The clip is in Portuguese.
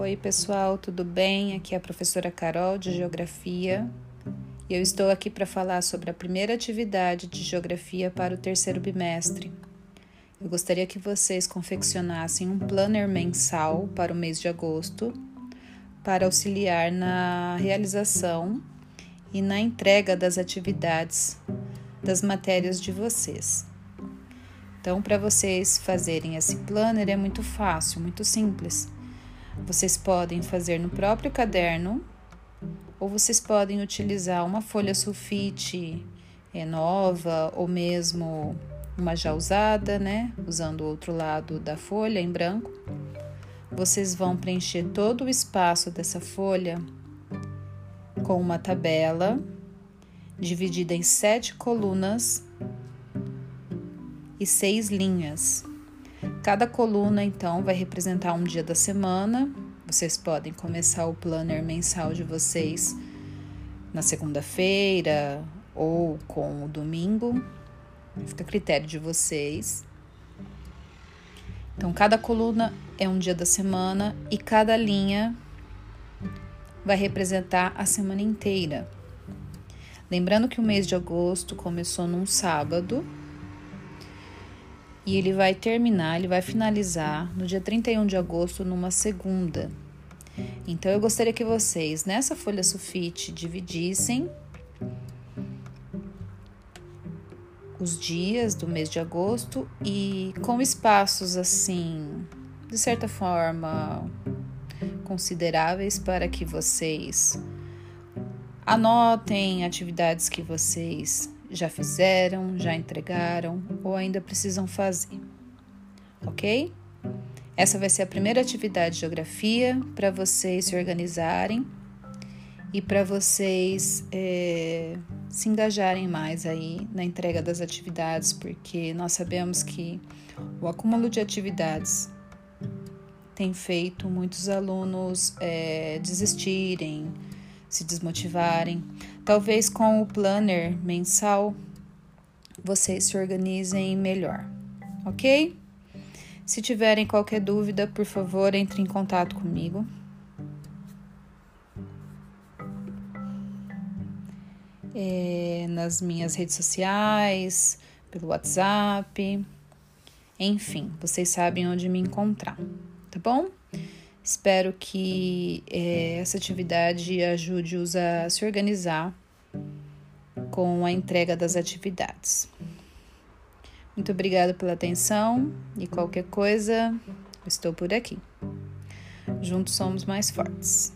Oi, pessoal, tudo bem? Aqui é a professora Carol de Geografia e eu estou aqui para falar sobre a primeira atividade de Geografia para o terceiro bimestre. Eu gostaria que vocês confeccionassem um planner mensal para o mês de agosto para auxiliar na realização e na entrega das atividades das matérias de vocês. Então, para vocês fazerem esse planner é muito fácil, muito simples. Vocês podem fazer no próprio caderno ou vocês podem utilizar uma folha sulfite é, nova ou mesmo uma já usada, né? Usando o outro lado da folha em branco. Vocês vão preencher todo o espaço dessa folha com uma tabela dividida em sete colunas e seis linhas. Cada coluna, então, vai representar um dia da semana. Vocês podem começar o planner mensal de vocês na segunda-feira ou com o domingo. Fica a critério de vocês. Então, cada coluna é um dia da semana e cada linha vai representar a semana inteira. Lembrando que o mês de agosto começou num sábado e ele vai terminar, ele vai finalizar no dia 31 de agosto, numa segunda. Então eu gostaria que vocês, nessa folha sulfite, dividissem os dias do mês de agosto e com espaços assim, de certa forma, consideráveis para que vocês anotem atividades que vocês já fizeram, já entregaram ou ainda precisam fazer. Ok? Essa vai ser a primeira atividade de geografia para vocês se organizarem e para vocês é, se engajarem mais aí na entrega das atividades, porque nós sabemos que o acúmulo de atividades tem feito muitos alunos é, desistirem, se desmotivarem. Talvez com o planner mensal vocês se organizem melhor, ok? Se tiverem qualquer dúvida, por favor, entre em contato comigo. É, nas minhas redes sociais, pelo WhatsApp, enfim, vocês sabem onde me encontrar, tá bom? Espero que é, essa atividade ajude-os a se organizar com a entrega das atividades. Muito obrigada pela atenção e qualquer coisa, estou por aqui. Juntos somos mais fortes.